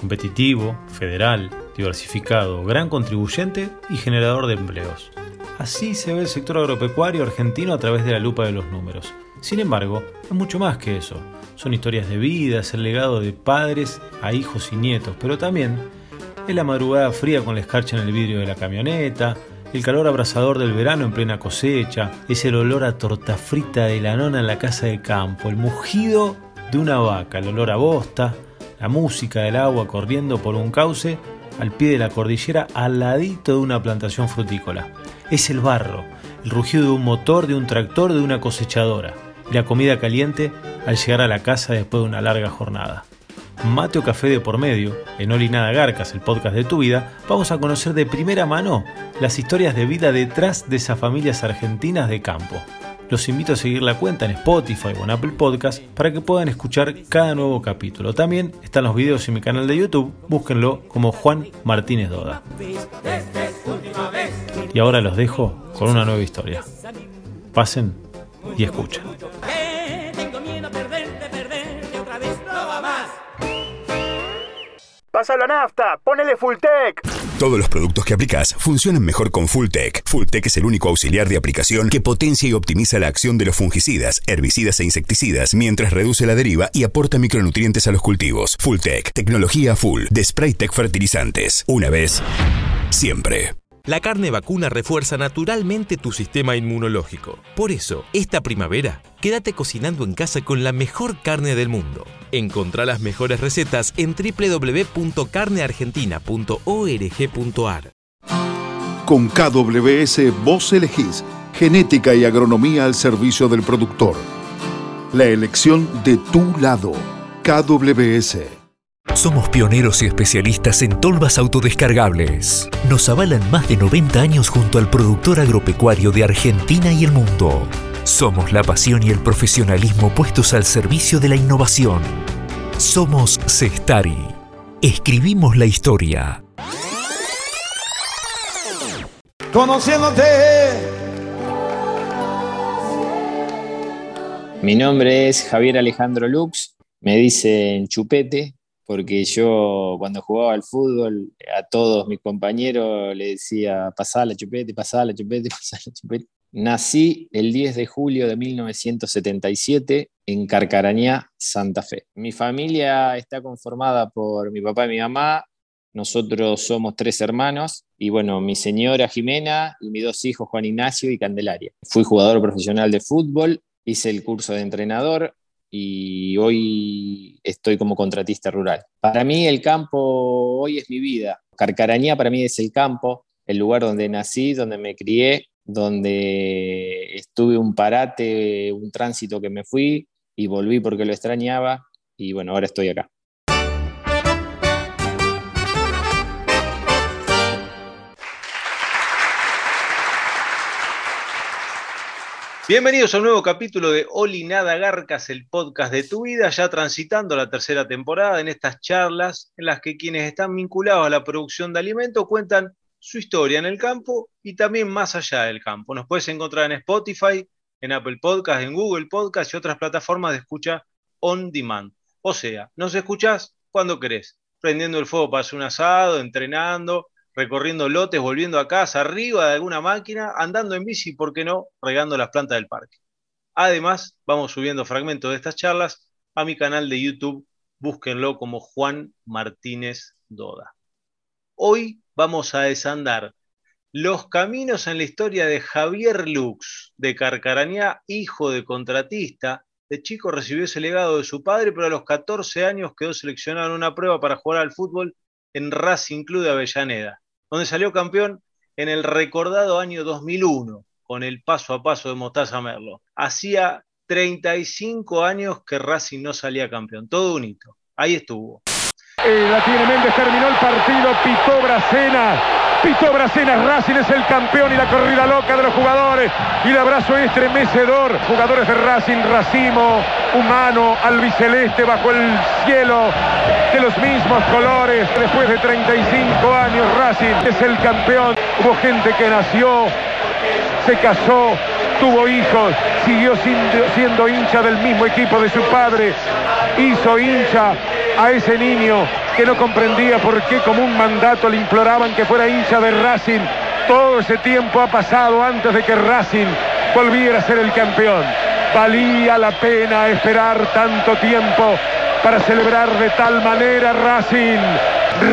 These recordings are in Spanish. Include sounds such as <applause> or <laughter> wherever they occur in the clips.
competitivo, federal, diversificado, gran contribuyente y generador de empleos. Así se ve el sector agropecuario argentino a través de la lupa de los números. Sin embargo, es mucho más que eso. Son historias de vida, es el legado de padres a hijos y nietos, pero también es la madrugada fría con la escarcha en el vidrio de la camioneta, el calor abrasador del verano en plena cosecha, es el olor a torta frita de la nona en la casa de campo, el mugido de una vaca, el olor a bosta, la música del agua corriendo por un cauce al pie de la cordillera al ladito de una plantación frutícola. Es el barro, el rugido de un motor, de un tractor, de una cosechadora, y la comida caliente al llegar a la casa después de una larga jornada. Mate o café de por medio, en Oli Nada Garcas, el podcast de tu vida, vamos a conocer de primera mano las historias de vida detrás de esas familias argentinas de campo. Los invito a seguir la cuenta en Spotify o en Apple Podcast para que puedan escuchar cada nuevo capítulo. También están los videos en mi canal de YouTube, búsquenlo como Juan Martínez Doda. Y ahora los dejo con una nueva historia. Pasen y escuchen. Pasa la nafta, ponele Fulltech. Todos los productos que aplicas funcionan mejor con Fulltech. Fulltech es el único auxiliar de aplicación que potencia y optimiza la acción de los fungicidas, herbicidas e insecticidas mientras reduce la deriva y aporta micronutrientes a los cultivos. Fulltech, tecnología full de Spraytech Fertilizantes. Una vez, siempre. La carne vacuna refuerza naturalmente tu sistema inmunológico. Por eso, esta primavera, quédate cocinando en casa con la mejor carne del mundo. Encontrá las mejores recetas en www.carneargentina.org.ar. Con KWS vos elegís genética y agronomía al servicio del productor. La elección de tu lado. KWS. Somos pioneros y especialistas en tolvas autodescargables. Nos avalan más de 90 años junto al productor agropecuario de Argentina y el mundo. Somos la pasión y el profesionalismo puestos al servicio de la innovación. Somos Cestari. Escribimos la historia. Conociéndote. Mi nombre es Javier Alejandro Lux, me dicen Chupete, porque yo cuando jugaba al fútbol a todos mis compañeros le decía, pasá la chupete, pasá la chupete, <laughs> pasá la chupete. Nací el 10 de julio de 1977 en Carcarañá, Santa Fe. Mi familia está conformada por mi papá y mi mamá. Nosotros somos tres hermanos y bueno, mi señora Jimena y mis dos hijos Juan Ignacio y Candelaria. Fui jugador profesional de fútbol, hice el curso de entrenador, y hoy estoy como contratista rural. Para mí el campo hoy es mi vida. Carcarañá para mí es el campo, el lugar donde nací, donde me crié, donde estuve un parate, un tránsito que me fui y volví porque lo extrañaba y bueno, ahora estoy acá. Bienvenidos a un nuevo capítulo de Oli Nada Garcas, el podcast de tu vida, ya transitando la tercera temporada en estas charlas en las que quienes están vinculados a la producción de alimentos cuentan su historia en el campo y también más allá del campo. Nos puedes encontrar en Spotify, en Apple Podcast, en Google Podcast y otras plataformas de escucha on demand. O sea, nos escuchás cuando querés, prendiendo el fuego para hacer un asado, entrenando, recorriendo lotes, volviendo a casa, arriba de alguna máquina, andando en bici, ¿por qué no? Regando las plantas del parque. Además, vamos subiendo fragmentos de estas charlas a mi canal de YouTube, búsquenlo como Juan Martínez Doda. Hoy vamos a desandar los caminos en la historia de Javier Lux, de Carcarañá, hijo de contratista. De chico recibió ese legado de su padre, pero a los 14 años quedó seleccionado en una prueba para jugar al fútbol en Racing Club de Avellaneda, donde salió campeón en el recordado año 2001 con el paso a paso de Mostaza Merlo. Hacía 35 años que Racing no salía campeón, todo un hito. Ahí estuvo. Eh, la tiene Méndez, terminó el partido, pitó Bracena. Pitó Bracena, Racing es el campeón y la corrida loca de los jugadores. Y el abrazo estremecedor. Jugadores de Racing, racimo, humano, albiceleste bajo el cielo de los mismos colores. Después de 35 años, Racing es el campeón. Hubo gente que nació, se casó, tuvo hijos, siguió siendo hincha del mismo equipo de su padre, hizo hincha a ese niño que no comprendía por qué como un mandato le imploraban que fuera hincha de Racing. Todo ese tiempo ha pasado antes de que Racing volviera a ser el campeón. Valía la pena esperar tanto tiempo para celebrar de tal manera Racing.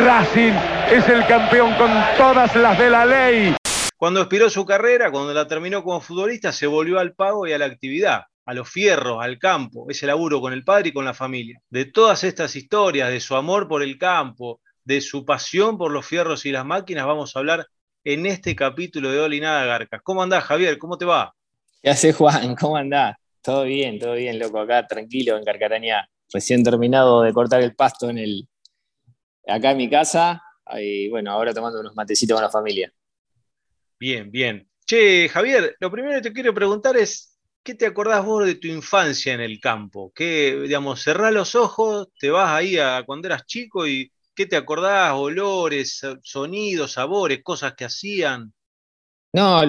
Racing es el campeón con todas las de la ley. Cuando expiró su carrera, cuando la terminó como futbolista, se volvió al pago y a la actividad, a los fierros, al campo, ese laburo con el padre y con la familia. De todas estas historias, de su amor por el campo, de su pasión por los fierros y las máquinas, vamos a hablar en este capítulo de Olinada Garcas. ¿Cómo andás, Javier? ¿Cómo te va? ¿Qué hace Juan? ¿Cómo andás? Todo bien, todo bien, loco, acá tranquilo en Carcarañá. Recién terminado de cortar el pasto en el, acá en mi casa y bueno, ahora tomando unos matecitos con la familia. Bien, bien. Che, Javier, lo primero que te quiero preguntar es, ¿qué te acordás vos de tu infancia en el campo? ¿Qué, digamos, cerrás los ojos, te vas ahí a cuando eras chico y qué te acordás? Olores, sonidos, sabores, cosas que hacían. No,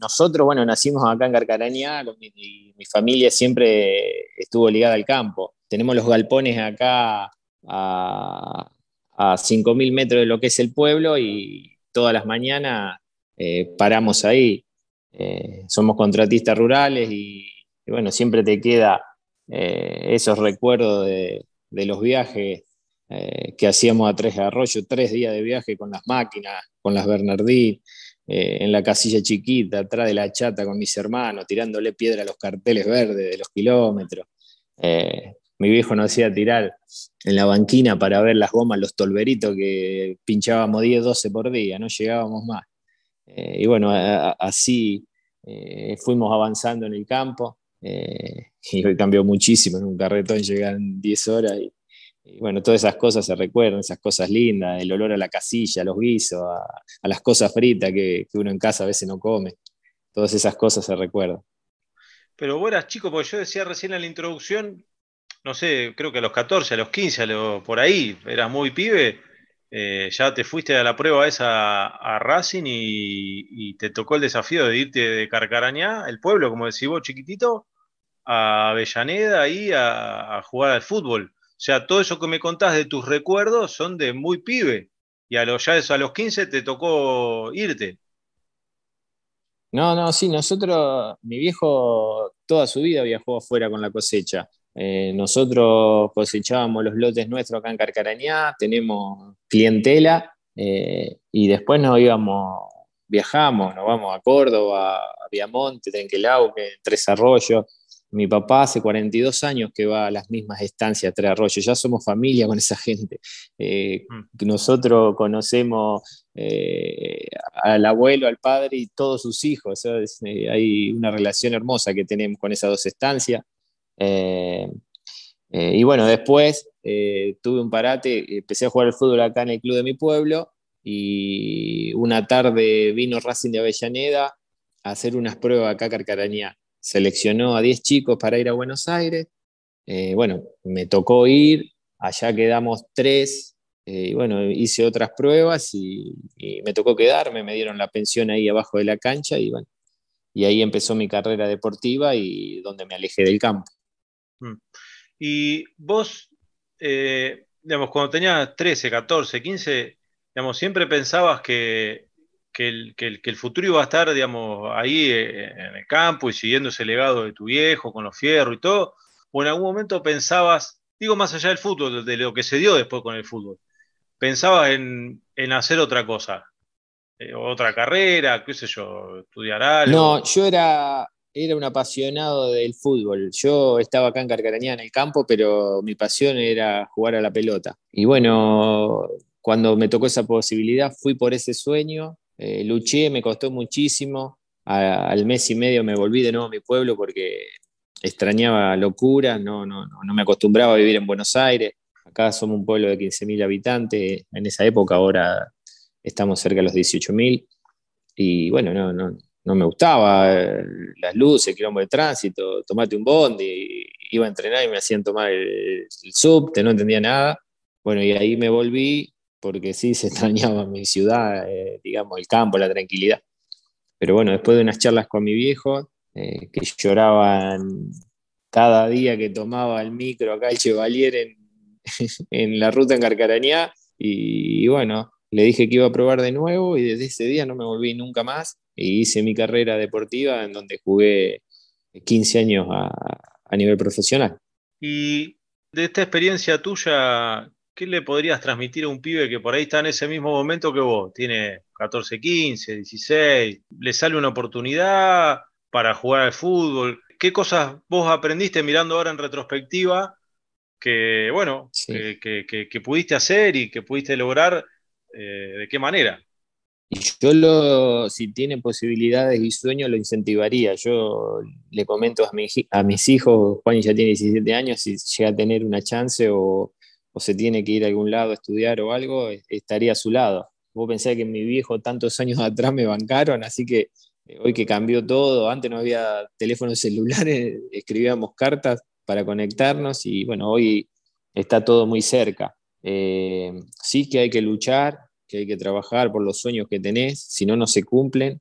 nosotros, bueno, nacimos acá en Carcaraña, mi, mi, familia siempre estuvo ligada al campo. Tenemos los galpones acá a, a 5.000 metros de lo que es el pueblo y todas las mañanas eh, paramos ahí. Eh, somos contratistas rurales y, bueno, siempre te queda eh, esos recuerdos de, los viajes que hacíamos a Tres Arroyos, tres días de viaje con las máquinas, con las Bernardín, en la casilla chiquita, atrás de la chata con mis hermanos, tirándole piedra a los carteles verdes de los kilómetros mi viejo nos hacía tirar en la banquina para ver las gomas, los tolveritos que pinchábamos 10, 12 por día, no llegábamos más. Eh, y bueno, así eh, fuimos avanzando en el campo eh, <laughs> y hoy cambió muchísimo, en un carretón llegan 10 horas y, bueno, todas esas cosas se recuerdan, esas cosas lindas, el olor a la casilla, a los guisos, a, las cosas fritas que, uno en casa a veces no come, todas esas cosas se recuerdan. Pero vos eras chico, porque yo decía recién en la introducción no sé, creo que a los 14, a los 15, a por ahí, eras muy pibe, eh, ya te fuiste a la prueba esa a Racing y, te tocó el desafío de irte de Carcarañá, el pueblo, como decís vos, chiquitito, a Avellaneda ahí a, jugar al fútbol. O sea, todo eso que me contás de tus recuerdos son de muy pibe. Y a los, ya a los 15 te tocó irte. No, no, sí, nosotros, mi viejo toda su vida viajó afuera con la cosecha. Eh, nosotros cosechábamos los lotes nuestros acá en Carcarañá, tenemos clientela eh, y después nos íbamos, viajamos, nos vamos a Córdoba, a Viamonte, Trenquelauque, Tres Arroyos. Mi papá hace 42 años que va a las mismas estancias, Tres Arroyos, ya somos familia con esa gente. Eh, mm. nosotros conocemos al abuelo, al padre y todos sus hijos. hay una relación hermosa que tenemos con esas dos estancias. Eh, eh, y bueno, después eh, tuve un parate, empecé a jugar al fútbol acá en el club de mi pueblo y una tarde vino Racing de Avellaneda a hacer unas pruebas acá a Carcarañá. Seleccionó a 10 chicos para ir a Buenos Aires. bueno, me tocó ir, allá quedamos tres, y bueno, hice otras pruebas y, me tocó quedarme, me dieron la pensión ahí abajo de la cancha y bueno, y ahí empezó mi carrera deportiva y donde me alejé del campo. Mm. Y vos, eh, digamos, cuando tenías 13, 14, 15, digamos, siempre pensabas que, el, futuro iba a estar, digamos, ahí eh, en el campo y siguiendo ese legado de tu viejo con los fierros y todo, o en algún momento pensabas, digo más allá del fútbol, de lo que se dio después con el fútbol, pensabas en, hacer otra cosa, eh, otra carrera, qué sé yo, estudiar algo. No, yo era, era un apasionado del fútbol. Yo estaba acá en Carcarañá en el campo, pero mi pasión era jugar a la pelota. Y bueno, cuando me tocó esa posibilidad, fui por ese sueño, eh, luché, me costó muchísimo. al mes y medio me volví de nuevo a mi pueblo porque extrañaba locura, no, no, no, me acostumbraba a vivir en Buenos Aires. Acá somos un pueblo de 15.000 habitantes, en esa época ahora estamos cerca de los 18.000. Y bueno, no, no, no me gustaba eh, las luces, el quilombo de tránsito, tomate un bondi, iba a entrenar y me hacían tomar el, subte, no entendía nada. Bueno, y ahí me volví porque sí se <laughs> extrañaba mi ciudad, eh, digamos, el campo, la tranquilidad. Pero bueno, después de unas charlas con mi viejo, eh, que lloraban cada día que tomaba el micro acá el Chevalier en <laughs> la ruta en Carcarañá y, bueno, le dije que iba a probar de nuevo y desde ese día no me volví nunca más y hice mi carrera deportiva en donde jugué 15 años a, a nivel profesional. Y de esta experiencia tuya, ¿qué le podrías transmitir a un pibe que por ahí está en ese mismo momento que vos? Tiene 14, 15, 16, le sale una oportunidad para jugar al fútbol. ¿Qué cosas vos aprendiste mirando ahora en retrospectiva que, bueno, que, pudiste hacer y que pudiste lograr? Eh, ¿De qué manera? Y yo lo, si tiene posibilidades y sueños, lo incentivaría. Yo le comento a, a mis hijos, Juan ya tiene 17 años, si llega a tener una chance o, o se tiene que ir a algún lado a estudiar o algo, estaría a su lado. Vos pensás que mi viejo tantos años <laughs> atrás me bancaron, así que eh, hoy que cambió todo, antes no había teléfonos <laughs> celulares, escribíamos cartas para conectarnos y bueno, hoy está todo muy cerca. Eh, sí que hay que luchar, que hay que trabajar por los sueños que tenés, si no, no se cumplen,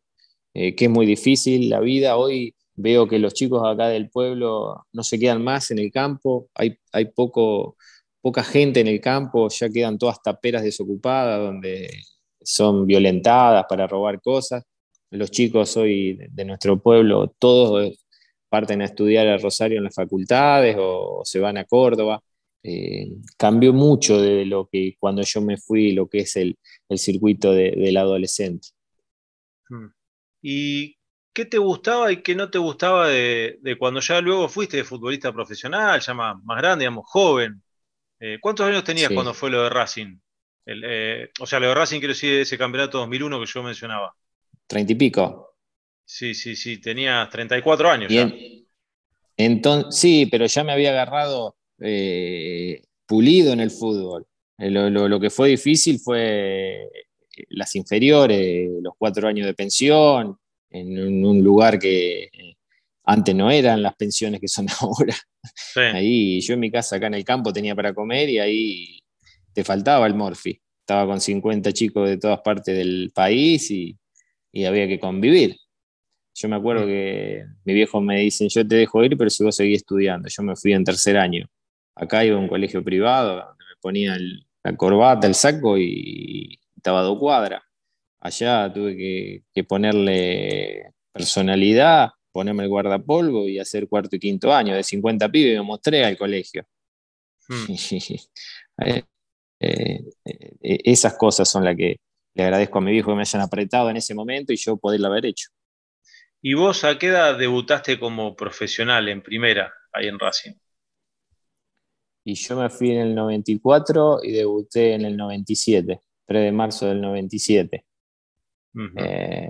eh, que es muy difícil la vida. Hoy veo que los chicos acá del pueblo no se quedan más en el campo, hay, hay poco, poca gente en el campo, ya quedan todas taperas desocupadas donde son violentadas para robar cosas. Los chicos hoy de nuestro pueblo, todos parten a estudiar a Rosario en las facultades o se van a Córdoba. Eh, cambió mucho de lo que cuando yo me fui, lo que es el, circuito del adolescente. Hmm. ¿Y qué te gustaba y qué no te gustaba de, cuando ya luego fuiste de futbolista profesional, ya más, grande, digamos, joven? Eh, ¿Cuántos años tenías cuando fue lo de Racing? Eh, o sea, lo de Racing quiero decir ese campeonato 2001 que yo mencionaba. Treinta y pico. Sí, sí, sí, tenías 34 años. Bien. Entonces, sí, pero ya me había agarrado eh, pulido en el fútbol. Lo, que fue difícil fue las inferiores, los cuatro años de pensión, en un, lugar que antes no eran las pensiones que son <laughs> ahora. Ahí yo en mi casa acá en el campo tenía para comer y ahí te faltaba el Morphy. Estaba con 50 chicos de todas partes del país y, había que convivir. Yo me acuerdo mm. que mi viejo me dicen, yo te dejo ir, pero si vos seguís estudiando. Yo me fui en tercer año. Acá iba a un colegio privado, ponía la corbata, el saco y estaba a dos cuadras. Allá tuve que, ponerle personalidad, ponerme el guardapolvo y hacer cuarto y quinto año. De 50 pibes me mostré al colegio. Mm. <laughs> Eh, eh, eh, esas cosas son las que le agradezco a mi viejo que me hayan apretado en ese momento y yo poderlo haber hecho. ¿Y vos a qué edad debutaste como profesional en primera ahí en Racing? Y yo me fui en el 94 y debuté en el 97, 3 de marzo del 97. Eh,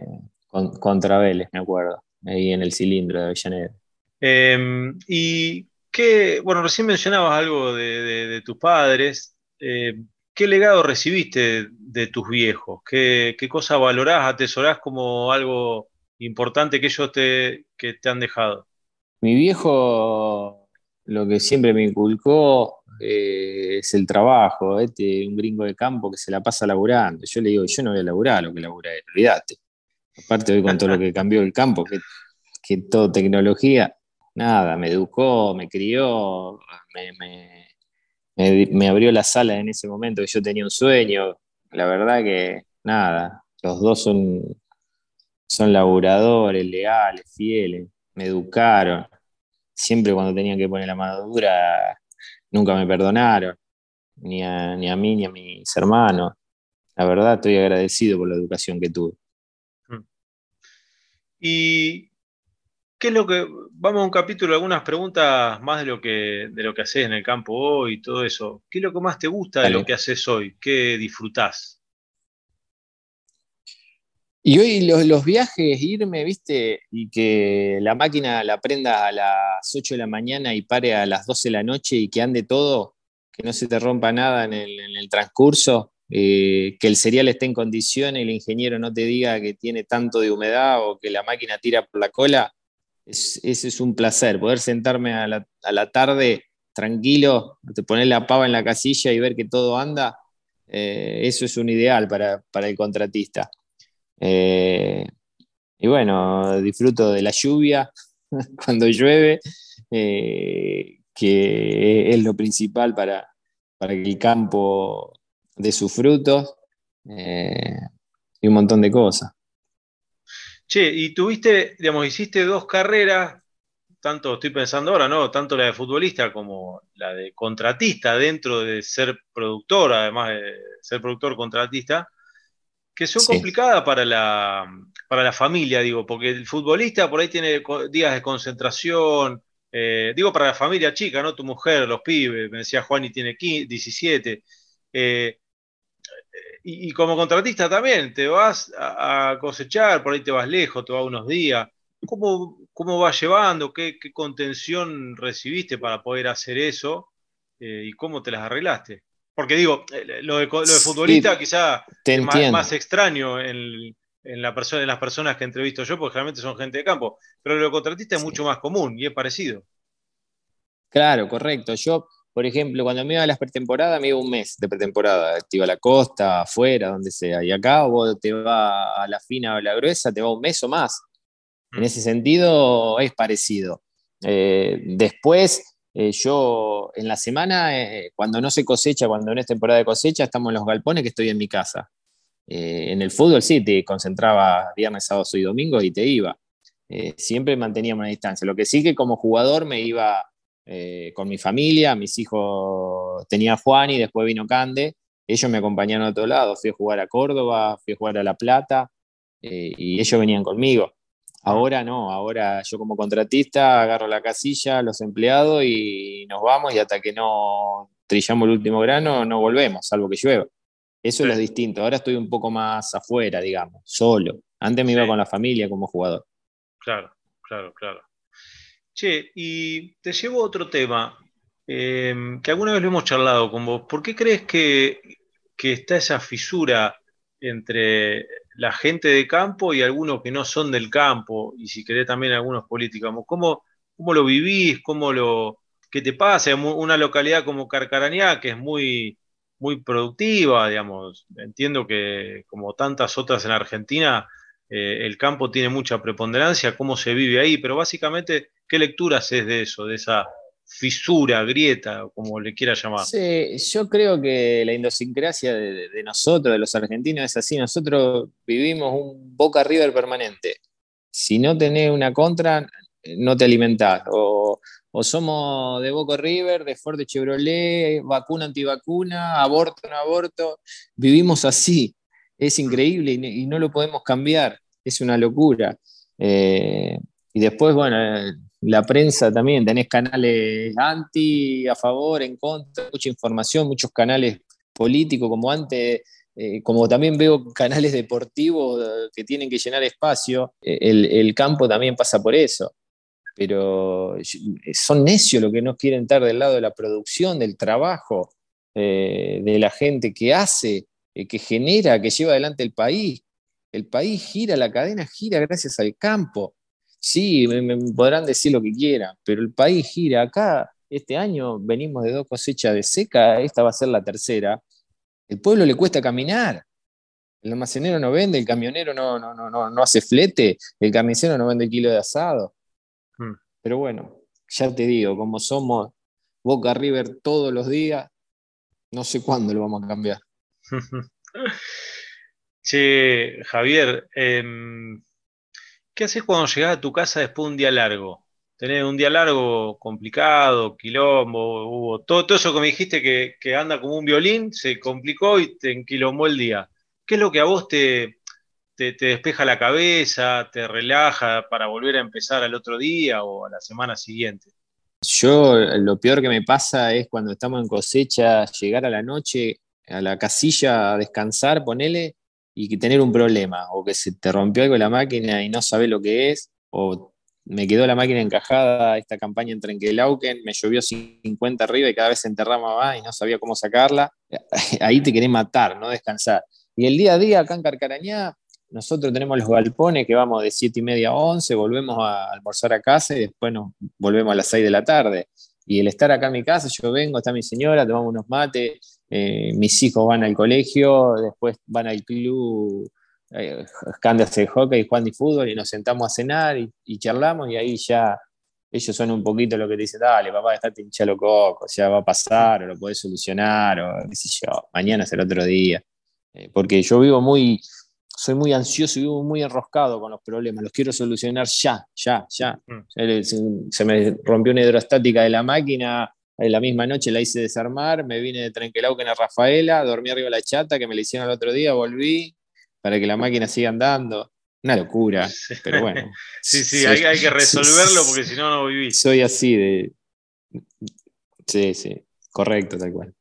contra Vélez, me acuerdo, ahí en el cilindro de Avellaneda. Em, y qué, bueno, recién mencionabas algo de tus padres. Eh, ¿qué legado recibiste de tus viejos? ¿Qué, qué cosa valorás, atesorás como algo importante que ellos te, que te han dejado? Mi viejo lo que siempre me inculcó eh, es el trabajo, este, un gringo de campo que se la pasa laburando. Yo le digo, yo no voy a laburar lo que labura olvídate. Aparte hoy con todo lo que cambió el campo, que, que todo tecnología, nada, me educó, me crió, me me, abrió la sala en ese momento que yo tenía un sueño. La verdad que nada, los dos son, son laburadores, leales, fieles, me educaron. Siempre cuando tenían que poner la mano dura, nunca me perdonaron, ni a, ni a mí ni a mis hermanos. La verdad estoy agradecido por la educación que tuve. Y ¿Qué es lo que, vamos a un capítulo, algunas preguntas más de lo que, de lo que haces en el campo hoy y todo eso. ¿Qué es lo que más te gusta de lo que haces hoy? ¿Qué disfrutás? Y hoy los, viajes, irme, viste, y que la máquina la prenda a las 8 de la mañana y pare a las 12 de la noche y que ande todo, que no se te rompa nada en el, transcurso, eh, que el cereal esté en condiciones y el ingeniero no te diga que tiene tanto de humedad o que la máquina tira por la cola, ese es un placer, poder sentarme a la, tarde tranquilo, poner la pava en la casilla y ver que todo anda, eh, eso es un ideal para, el contratista. Eh, y bueno, disfruto de la lluvia <laughs> cuando llueve, eh, que es lo principal para, para que el campo dé sus frutos eh, y un montón de cosas. Che, y tuviste, digamos, hiciste dos carreras, tanto estoy pensando ahora, ¿no? Tanto la de futbolista como la de contratista dentro de ser productor, además de ser productor contratista, que son complicadas para la, para la familia, digo, porque el futbolista por ahí tiene días de concentración, eh, digo para la familia chica, ¿no? Tu mujer, los pibes, me decía Juan y tiene 17. Eh, y, como contratista también, te vas a, cosechar, por ahí te vas lejos, te vas unos días. ¿Cómo, cómo vas llevando? ¿Qué, contención recibiste para poder hacer eso? Eh, ¿Y cómo te las arreglaste? Porque digo, lo de, futbolista quizá es más, extraño en, la persona, en las personas que entrevisto yo, porque realmente son gente de campo. Pero lo de contratista es mucho más común y es parecido. Claro, correcto. Yo, por ejemplo, cuando me iba a las pretemporadas, me iba un mes de pretemporada. Te iba a la costa, afuera, donde sea. Y acá vos te va a la fina o a la gruesa, te va un mes o más. En mm. ese sentido es parecido. Eh, después, eh, yo en la semana, eh, cuando no se cosecha, cuando no es temporada de cosecha, estamos en los galpones que estoy en mi casa. en el fútbol sí, te concentraba viernes, sábado y domingo y te iba. siempre manteníamos una distancia. Lo que sí que como jugador me iba con mi familia, mis hijos, tenía Juan y después vino Cande. Ellos me acompañaron a otro lado. Fui a jugar a Córdoba, fui a jugar a La Plata y ellos venían conmigo. Ahora no, ahora yo como contratista agarro la casilla, los empleados y nos vamos y hasta que no trillamos el último grano no volvemos, salvo que llueva. Eso es lo distinto. Ahora estoy un poco más afuera, digamos, solo. Antes me iba con la familia como jugador. Claro, claro, claro. Che, y te llevo a otro tema, em, que alguna vez lo hemos charlado con vos. ¿Por qué crees que, que está esa fisura entre la gente de campo y algunos que no son del campo, y si querés también algunos políticos. ¿Cómo, cómo lo vivís? ¿Cómo lo, ¿Qué te pasa? Una localidad como Carcarañá, que es muy, muy productiva, digamos. Entiendo que como tantas otras en Argentina, eh, el campo tiene mucha preponderancia, cómo se vive ahí, pero básicamente, ¿qué lecturas es de eso, de esa fisura, grieta, como le quiera llamar. Sí, yo creo que la idiosincrasia de, nosotros, de los argentinos, es así. Nosotros vivimos un Boca River permanente. Si no tenés una contra, no te alimentás. O, somos de Boca River, de Ford de Chevrolet, vacuna antivacuna, aborto no aborto. Vivimos así. Es increíble y, no lo podemos cambiar. Es una locura. Eh, y después, bueno, la prensa también, tenés canales anti, a favor, en contra, mucha información, muchos canales políticos como antes, eh, como también veo <laughs> canales deportivos eh, que tienen que llenar espacio, eh, el, campo también pasa por eso. Pero son necios los que no quieren estar del lado de la producción, del trabajo, de la gente que hace, que genera, que lleva adelante el país. El país gira, la cadena gira gracias al campo. Sí, me, podrán decir lo que quieran, pero el país gira. Acá, este año venimos de dos cosechas de seca, esta va a ser la tercera. El pueblo le cuesta caminar. El almacenero no vende, el camionero no, no, no, no, hace flete, el camisero no vende kilo de asado. Hmm. Pero bueno, ya te digo, como somos Boca River todos los días, no sé cuándo lo vamos a cambiar. <laughs> Sí, Javier, em, ¿Qué haces cuando llegás a tu casa después de un día largo? Tenés un día largo complicado, quilombo, hubo todo, todo eso que me dijiste que, anda como un violín, se complicó y te enquilombó el día. ¿Qué es lo que a vos te, te, despeja la cabeza, te relaja para volver a empezar al otro día o a la semana siguiente? Yo lo peor que me pasa es cuando estamos en cosecha, llegar a la noche a la casilla a descansar, ponele, y tener un problema, o que se te rompió algo la máquina y no sabes lo que es, o me quedó la máquina encajada, esta campaña en Trenquelauken, me llovió 50 arriba y cada vez se enterraba más y no sabía cómo sacarla, <laughs> ahí te querés matar, no descansar. Y el día a día acá en Carcarañá, nosotros tenemos los galpones que vamos de 7 y media a 11, volvemos a almorzar a casa y después nos volvemos a las 6 de la tarde. Y el estar acá en mi casa, yo vengo, está mi señora, tomamos unos mates, eh, mis hijos van al colegio, después van al club, eh, hace hockey, Juan de fútbol y nos sentamos a cenar y, charlamos y ahí ya ellos son un poquito lo que te dicen, dale, papá, dejate hinchar los cocos, ya va a pasar, o lo podés solucionar, o qué sé yo, mañana será otro día. Eh, porque yo vivo muy, soy muy ansioso y vivo muy enroscado con los problemas, los quiero solucionar ya, ya, ya. Mm. Se, me rompió una hidrostática de la máquina, en la misma noche la hice desarmar, me vine de Trenquelauquen a Rafaela, dormí arriba de la chata que me la hicieron el otro día, volví para que la máquina siga andando. Una locura, <laughs> pero bueno. sí, sí, hay, que <laughs> resolverlo porque si no, no vivís. Soy así de. Sí, sí, correcto, tal cual.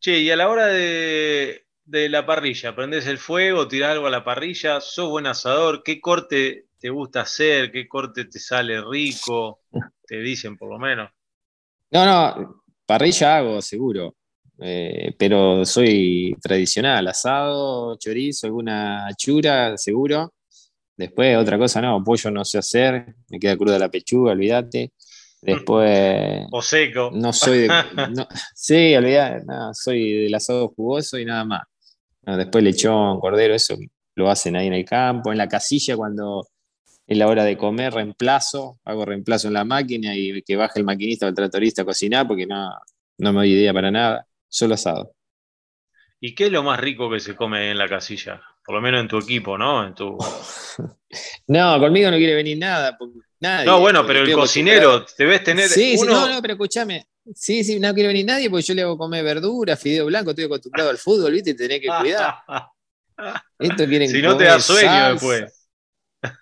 Che, y a la hora de, la parrilla, ¿prendés el fuego, tirás algo a la parrilla? ¿Sos buen asador? ¿Qué corte te gusta hacer? ¿Qué corte te sale rico? <laughs> Te dicen por lo menos. No, no, parrilla hago, seguro. Eh, pero soy tradicional, asado, chorizo, alguna chura, seguro. Después, otra cosa, no, pollo no sé hacer, me queda cruda la pechuga, olvídate. Después. O seco. No soy de. <laughs> sí, olvídate, no, soy del asado jugoso y nada más. después lechón, cordero, eso lo hacen ahí en el campo. En la casilla, cuando es la hora de comer, reemplazo, hago reemplazo en la máquina y que baje el maquinista o el tratorista a cocinar porque no, no me doy idea para nada, solo asado. ¿Y qué es lo más rico que se come en la casilla? Por lo menos en tu equipo, ¿no? En tu... <laughs> no, conmigo no quiere venir nada. no, bueno, pero el cocinero, te ves tener. Sí, sí, no, no, pero escúchame. Sí, sí, no quiere venir nadie porque yo le hago comer verdura, fideo blanco, estoy acostumbrado al fútbol, ¿viste? Y tenés que cuidar. <laughs> Esto quieren si no te da sueño después.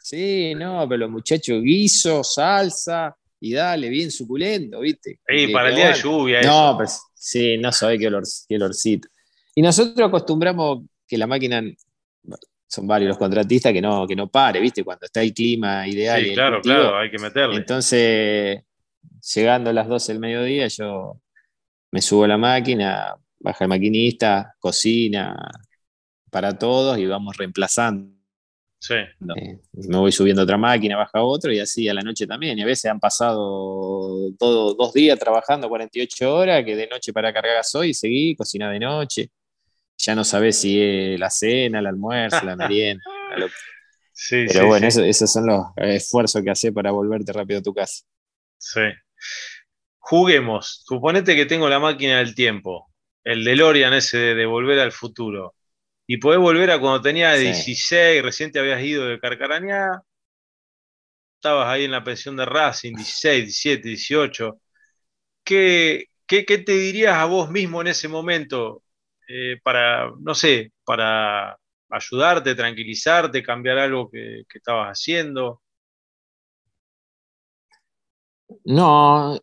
Sí, no, pero los muchachos guiso, salsa, y dale, bien suculento, ¿viste? Sí, para el día de lluvia. No, pues sí, no sabe qué, olor, qué olorcito. Y nosotros acostumbramos que la máquina, son varios los contratistas, que no, que no pare, ¿viste? Cuando está el clima ideal. Sí, claro, claro, hay que meterle. Entonces, llegando a las 12 del mediodía, yo me subo a la máquina, baja el maquinista, cocina para todos y vamos reemplazando. Sí. Eh, me voy subiendo otra máquina, baja otro y así a la noche también. Y a veces han pasado todo, dos días trabajando 48 horas, que de noche para cargar gasoil y seguí, cocina de noche. Ya no sabes si es la cena, el almuerzo, la merienda. <laughs> sí, Pero bueno, esos son los esfuerzos que hace para volverte rápido a tu casa. Sí. Juguemos. Suponete que tengo la máquina del tiempo, el DeLorean ese de volver al futuro y podés volver a cuando tenía 16, recién te habías ido de Carcarañá, estabas ahí en la pensión de Racing, 16, 17, 18. ¿Qué, qué, te dirías a vos mismo en ese momento eh, para, no sé, para ayudarte, tranquilizarte, cambiar algo que, que estabas haciendo? No,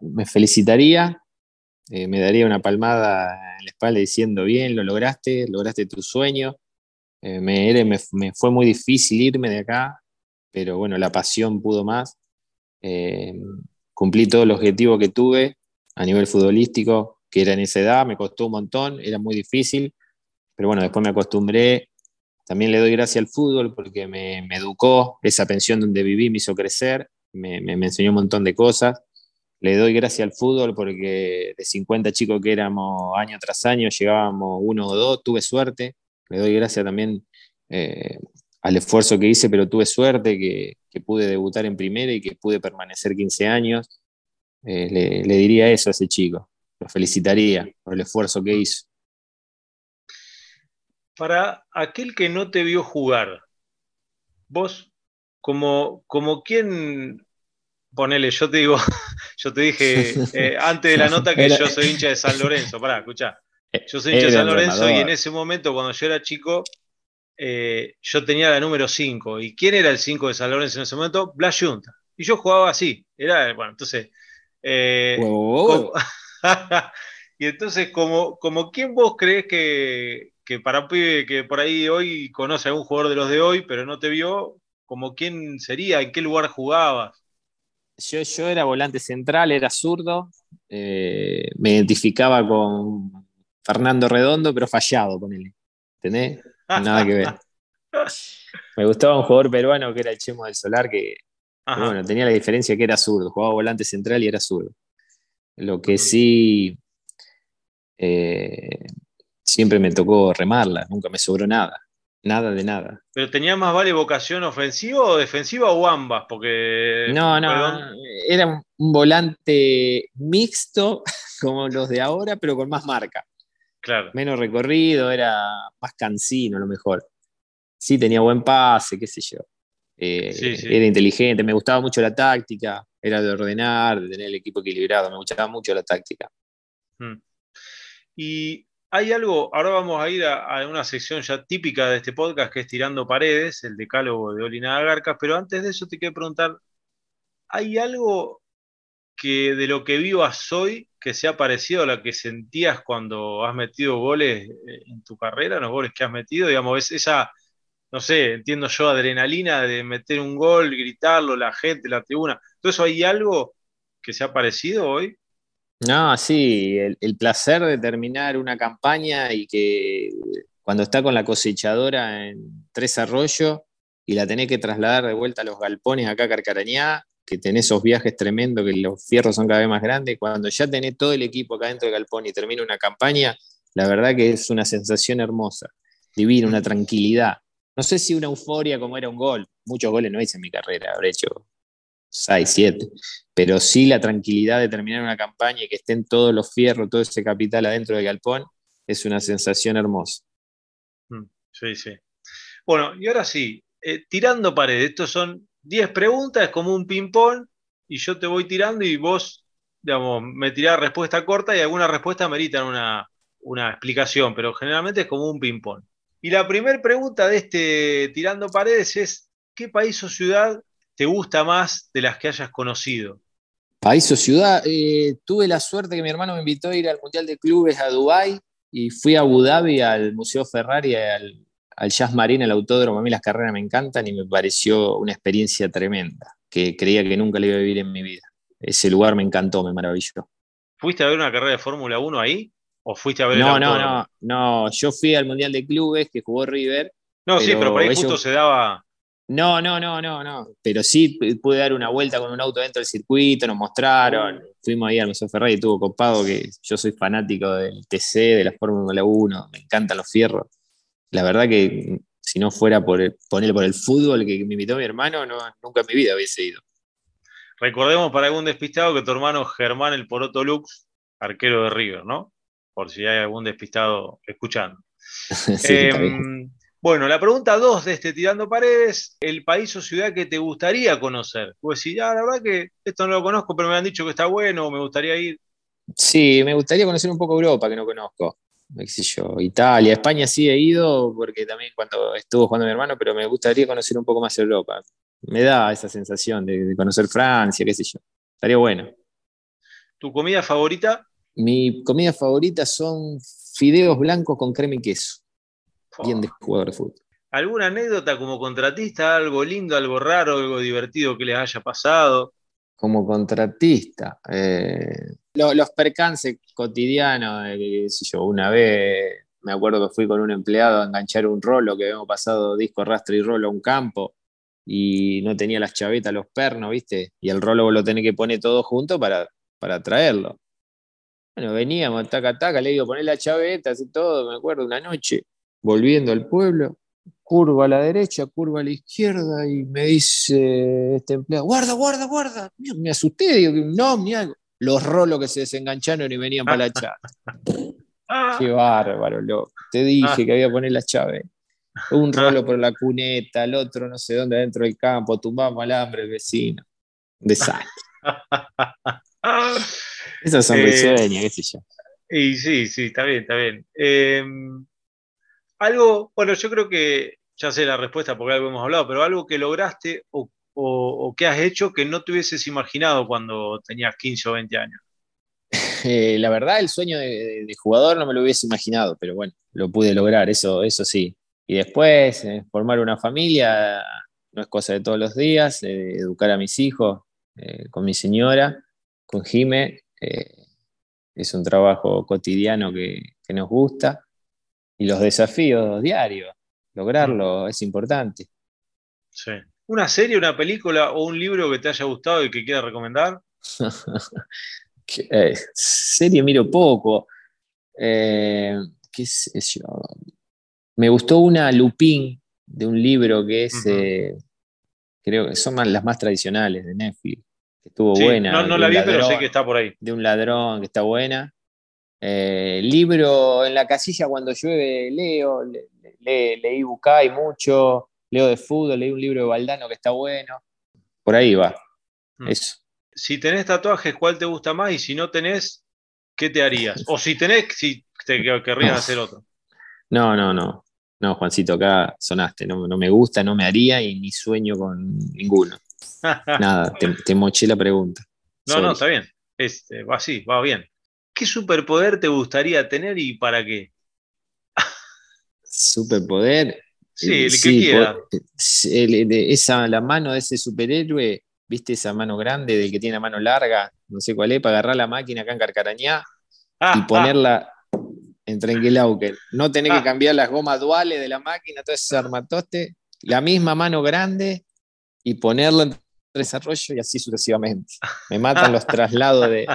me felicitaría eh, me daría una palmada la espalda diciendo, bien, lo lograste, lograste tu sueño. Eh, me, me, fue muy difícil irme de acá, pero bueno, la pasión pudo más. Eh, cumplí todo el objetivo que tuve a nivel futbolístico, que era en esa edad, me costó un montón, era muy difícil, pero bueno, después me acostumbré. También le doy gracias al fútbol porque me, educó, esa pensión donde viví me hizo crecer, me, me enseñó un montón de cosas le doy gracias al fútbol porque de 50 chicos que éramos año tras año, llegábamos uno o dos, tuve suerte. Le doy gracias también eh, al esfuerzo que hice, pero tuve suerte que, pude debutar en primera y que pude permanecer 15 años. Eh, le, diría eso a ese chico. Lo felicitaría por el esfuerzo que hizo. Para aquel que no te vio jugar, vos, como, como quien ponele, yo te digo, <laughs> yo te dije eh, antes de la nota que yo soy hincha de San Lorenzo, pará, escuchá. Eh, yo soy hincha de San Lorenzo y en ese momento, cuando yo era chico, eh, yo tenía la número 5. ¿Y quién era el 5 de San Lorenzo en ese momento? Blas Junta. Y yo jugaba así. Era, bueno, entonces. <laughs> y entonces, como, como quién vos crees que, que para un pibe que por ahí hoy conoce a algún jugador de los de hoy, pero no te vio, como quién sería, en qué lugar jugabas? Yo, era volante central, era zurdo, eh, me identificaba con Fernando Redondo, pero fallado, ponele. ¿Entendés? Nada que ver. <laughs> Me gustaba un jugador peruano que era el Chemo del Solar, que, bueno, tenía la diferencia que era zurdo, jugaba volante central y era zurdo. Lo que sí, eh, siempre me tocó remarla, nunca me sobró nada. Nada de nada. ¿Pero tenía más vale vocación ofensiva o defensiva o ambas? Porque. No, no, era un volante mixto <laughs> como los de ahora, pero con más marca. Claro. Menos recorrido, era más cansino a lo mejor. Sí, tenía buen pase, qué sé yo. Eh, era inteligente, me gustaba mucho la táctica, era de ordenar, de tener el equipo equilibrado, me gustaba mucho la táctica. Hmm. Y hay algo, ahora vamos a ir a, una sección ya típica de este podcast que es Tirando Paredes, el decálogo de Olina Garcas, pero antes de eso te quiero preguntar, ¿hay algo que de lo que vivas hoy que sea parecido a lo que sentías cuando has metido goles eh, en tu carrera, los goles que has metido? Digamos, esa, no sé, entiendo yo, adrenalina de meter un gol, gritarlo, la gente, la tribuna. ¿Todo eso hay algo que sea parecido hoy? No, sí, el, placer de terminar una campaña y que cuando está con la cosechadora en Tres Arroyos y la tenés que trasladar de vuelta a los galpones acá a Carcarañá, que tenés esos viajes tremendos, que los fierros son cada vez más grandes, cuando ya tenés todo el equipo acá dentro de galpón y termina una campaña, la verdad que es una sensación hermosa, divina, una tranquilidad. No sé si una euforia como era un gol, muchos goles no hice en mi carrera, habré hecho 6, 7, pero sí la tranquilidad de terminar una campaña y que estén todos los fierros, todo ese capital adentro del galpón, es una sensación hermosa. Mm, sí, sí. Bueno, y ahora sí, eh, tirando paredes, estos son 10 preguntas, como un ping-pong, y yo te voy tirando y vos, digamos, me tirás respuesta corta y algunas respuestas meritan una, una explicación, pero generalmente es como un ping-pong. Y la primera pregunta de este Tirando Paredes es, ¿qué país o ciudad te gusta más de las que hayas conocido? País o ciudad, eh, tuve la suerte que mi hermano me invitó a ir al Mundial de Clubes a Dubái y fui a Abu Dhabi al Museo Ferrari, al, al Jazz Marine, al autódromo. A mí las carreras me encantan y me pareció una experiencia tremenda, que creía que nunca la iba a vivir en mi vida. Ese lugar me encantó, me maravilló. ¿Fuiste a ver una carrera de Fórmula 1 ahí? ¿O fuiste a ver no, el No, no, no. Yo fui al Mundial de Clubes que jugó River. No, sí, pero por ahí justo se daba no, no, no, no, no. Pero sí pude dar una vuelta con un auto dentro del circuito, nos mostraron. Fuimos ahí al Museo Ferrari y estuvo copado que yo soy fanático del TC, de la Fórmula 1, me encantan los fierros. La verdad que si no fuera por el, por el fútbol que me invitó mi hermano, no, nunca en mi vida hubiese ido. Recordemos para algún despistado que tu hermano Germán el Poroto Lux, arquero de River, ¿no? Por si hay algún despistado escuchando. <laughs> sí, bueno, la pregunta dos de este Tirando Paredes, el país o ciudad que te gustaría conocer. Pues si ya, la verdad que esto no lo conozco, pero me han dicho que está bueno, me gustaría ir. Sí, me gustaría conocer un poco Europa, que no conozco. yo, Italia, España sí he ido, porque también cuando estuvo jugando mi hermano, pero me gustaría conocer un poco más Europa. Me da esa sensación de, conocer Francia, qué sé yo. Estaría bueno. ¿Tu comida favorita? Mi comida favorita son fideos blancos con crema y queso bien de jugador de fútbol. ¿Alguna anécdota como contratista? ¿Algo lindo, algo raro, algo divertido que les haya pasado? Como contratista. Eh, los, percances cotidianos, eh, yo, una vez me acuerdo que fui con un empleado a enganchar un rolo, que habíamos pasado disco, rastre y rolo a un campo, y no tenía las chavetas, los pernos, ¿viste? Y el rolo lo tenés que poner todo junto para, para traerlo. Bueno, veníamos, taca, taca, le digo, poner la chaveta, así todo, me acuerdo, una noche volviendo al pueblo, curva a la derecha, curva a la izquierda y me dice este empleado, guarda, guarda, guarda. Me asusté, digo, no, ni algo. Los rolos que se desengancharon y venían para la chave. Qué bárbaro, loco. Te dije que había que poner la chave. Un rolo por la cuneta, el otro no sé dónde, dentro del campo, tumbamos alambre el vecino. desastre. <laughs> Esas son eh, qué sé yo. Y sí, sí, está bien, está bien. Eh, algo, bueno, yo creo que ya sé la respuesta porque algo hemos hablado, pero algo que lograste o, que has hecho que no te hubieses imaginado cuando tenías 15 o 20 años. <laughs> Eh, la verdad, el sueño de, jugador no me lo hubiese imaginado, pero bueno, lo pude lograr, eso, eso sí. Y después, eh, formar una familia no es cosa de todos los días, eh, educar a mis hijos con mi señora, con Jime, es un trabajo cotidiano que nos gusta y los desafíos diarios. Lograrlo es importante. Sí. ¿Una serie, una película o un libro que te haya gustado y que quieras recomendar? <laughs> Eh, serie miro poco. Eh, ¿Qué yo? Me gustó una Lupin de un libro que es, eh, creo que son las más tradicionales de Netflix, que estuvo buena. No, no la vi, pero sé que está por ahí. De un ladrón que está buena. Eh, libro en la casilla cuando llueve leo, leí Bucay mucho, leo de fútbol, leí un libro de Valdano que está bueno. Por ahí va. Mm. Eso. Si tenés tatuajes, ¿cuál te gusta más? Y si no tenés, ¿qué te harías? O si tenés, si te querrías hacer otro. No, no, no. No, Juancito, acá sonaste. No, me gusta, no me haría y ni sueño con ninguno. <laughs> Nada, te, moché la pregunta. No, no, está bien. Este, va así, va bien. ¿Qué superpoder te gustaría tener y para qué? Superpoder. Sí, el que quiera. esa, la mano de ese superhéroe, ¿viste esa mano grande del que tiene la mano larga? No sé cuál es, para agarrar la máquina acá en Carcarañá ah, y ponerla en Trenquilauquen. No tener que ah. cambiar las gomas duales de la máquina, todo ese armatoste, la misma mano grande y ponerlo en desarrollo y así sucesivamente. Me matan los <laughs> traslados de,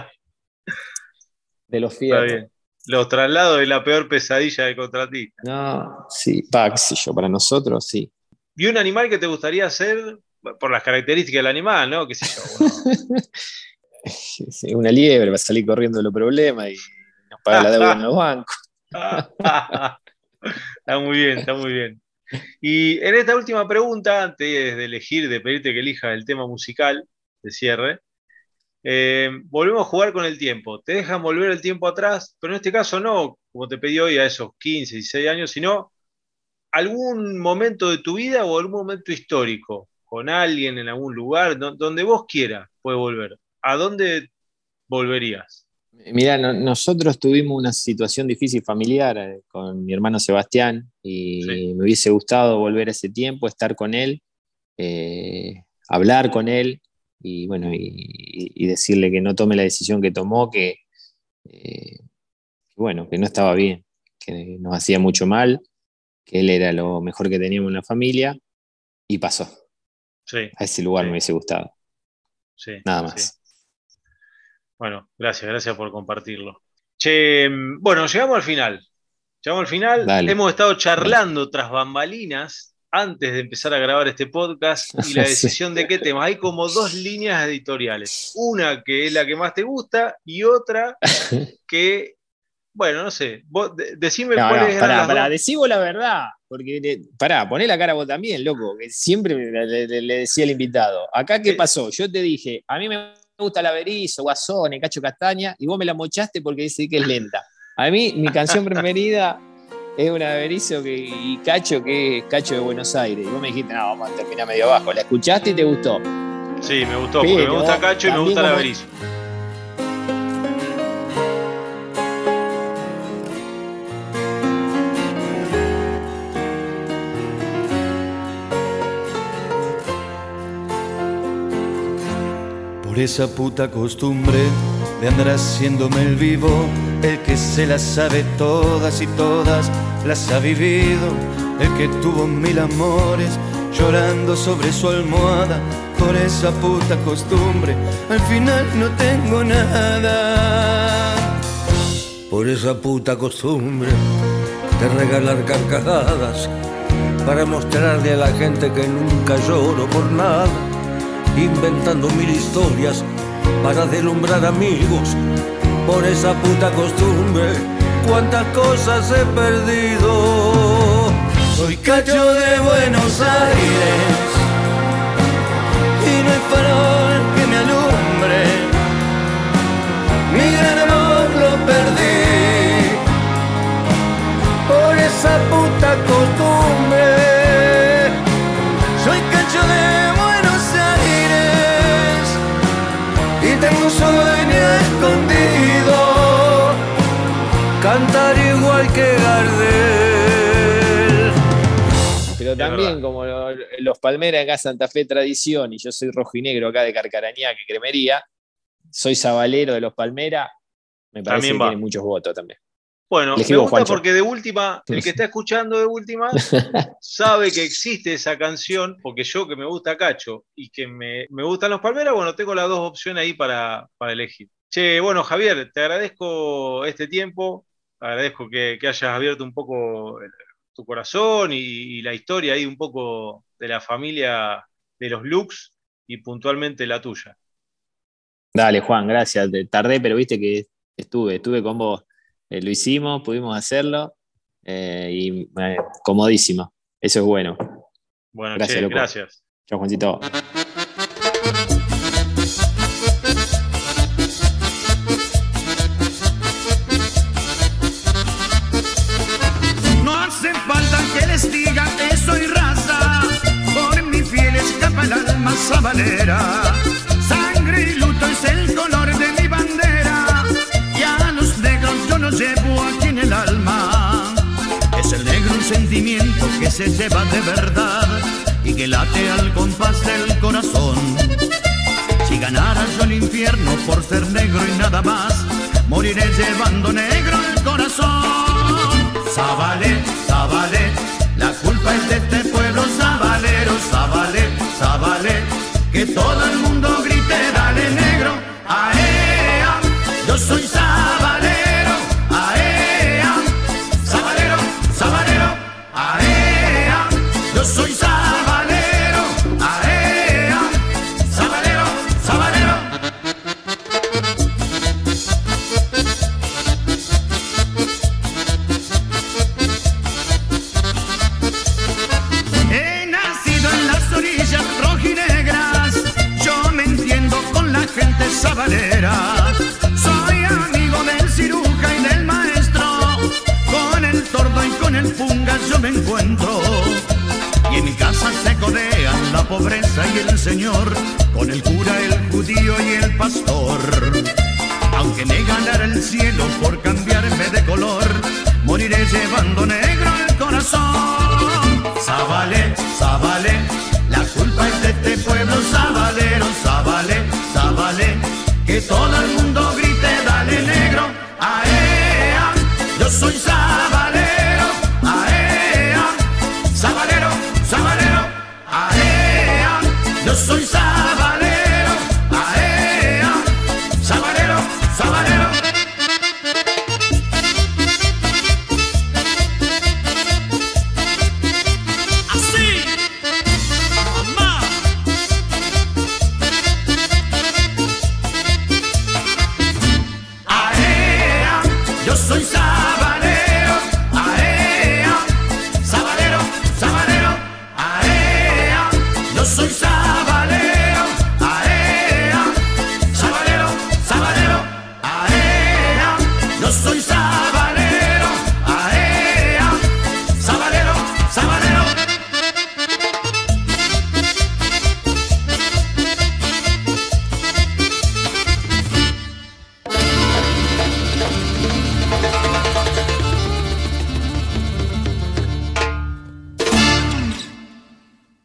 de los fierros. Los traslados es la peor pesadilla de contratista. No, sí, para, yo, para nosotros sí. ¿Y un animal que te gustaría hacer por las características del animal, no? ¿Qué sé yo? <laughs> una liebre va a salir corriendo de los problemas y nos paga la deuda en los bancos. <laughs> está muy bien, está muy bien. Y en esta última pregunta, antes de elegir, de pedirte que elijas el tema musical de cierre, eh, volvemos a jugar con el tiempo. Te dejan volver el tiempo atrás, pero en este caso no, como te pedí hoy, a esos 15, 16 años, sino algún momento de tu vida o algún momento histórico, con alguien en algún lugar, donde vos quieras, puedes volver. ¿A dónde volverías? Mira, nosotros tuvimos una situación difícil familiar eh, con mi hermano Sebastián y me hubiese gustado volver a ese tiempo, estar con él, eh, hablar con él y bueno, y, decirle que no tome la decisión que tomó, eh, que, bueno, que no estaba bien, que nos hacía mucho mal, que él era lo mejor que teníamos en la familia y pasó. A ese lugar me hubiese gustado. Nada más. Bueno, gracias, gracias por compartirlo. Che, bueno, llegamos al final. Llegamos al final. Hemos estado charlando tras bambalinas antes de empezar a grabar este podcast y la <laughs> decisión de qué tema. Hay como dos líneas editoriales. Una que es la que más te gusta y otra <laughs> que, bueno, no sé. decime cuál es pará, pará, decimos la verdad. Porque, pará, poné la cara vos también, loco, que siempre le, le decía el invitado. Acá, ¿qué pasó? Yo te dije, a mí me gusta la Berizo, Guasón, Cacho Castaña, y vos me la mochaste porque dice que es lenta. A mí, mi canción preferida es una de Berizo que, y Cacho, que es Cacho de Buenos Aires. Y vos me dijiste, no, vamos a terminar medio abajo. ¿La escuchaste y te gustó? Sí, me gustó, porque me gusta Cacho y me gusta la Berizo. Por esa puta costumbre de andar haciéndome el vivo, el que se las sabe todas y todas las ha vivido, el que tuvo mil amores llorando sobre su almohada. Por esa puta costumbre, al final no tengo nada. Por esa puta costumbre de regalar carcajadas para mostrarle a la gente que nunca lloro por nada inventando mil historias para deslumbrar amigos. Por esa puta costumbre, cuántas cosas he perdido. Soy cacho de Buenos Aires y no hay farol que me alumbre. Mi gran amor lo perdí por esa puta costumbre. Igual que Gardel. Pero también como los Palmeras acá Santa Fe Tradición y yo soy rojinegro acá de Carcarañá, que cremería, soy sabalero de los Palmeras, me parece que tiene muchos votos también. Bueno, me gusta porque de última, el que está escuchando de última <laughs> sabe que existe esa canción, porque yo que me gusta Cacho y que me, gustan los Palmeras, bueno, tengo las dos opciones ahí para, elegir. Che, bueno, Javier, te agradezco este tiempo, agradezco que, hayas abierto un poco tu corazón y, la historia ahí un poco de la familia de los Lux y puntualmente la tuya. Dale, Juan, gracias. Tardé, pero viste que estuve, estuve con vos. Eh, lo hicimos, pudimos hacerlo eh, y eh, comodísimo. Eso es bueno. Bueno, gracias. gracias. Chao, Juancito. Alma sabanera. Sangre y luto es el color de mi bandera, y a los negros yo los llevo aquí en el alma. Es el negro un sentimiento que se lleva de verdad y que late al compás del corazón. Si ganara yo el infierno por ser negro y nada más, moriré llevando negro el corazón. Zabale, Zabale, la culpa es de este que todo el mundo grite, dale negro, yo soy que todo el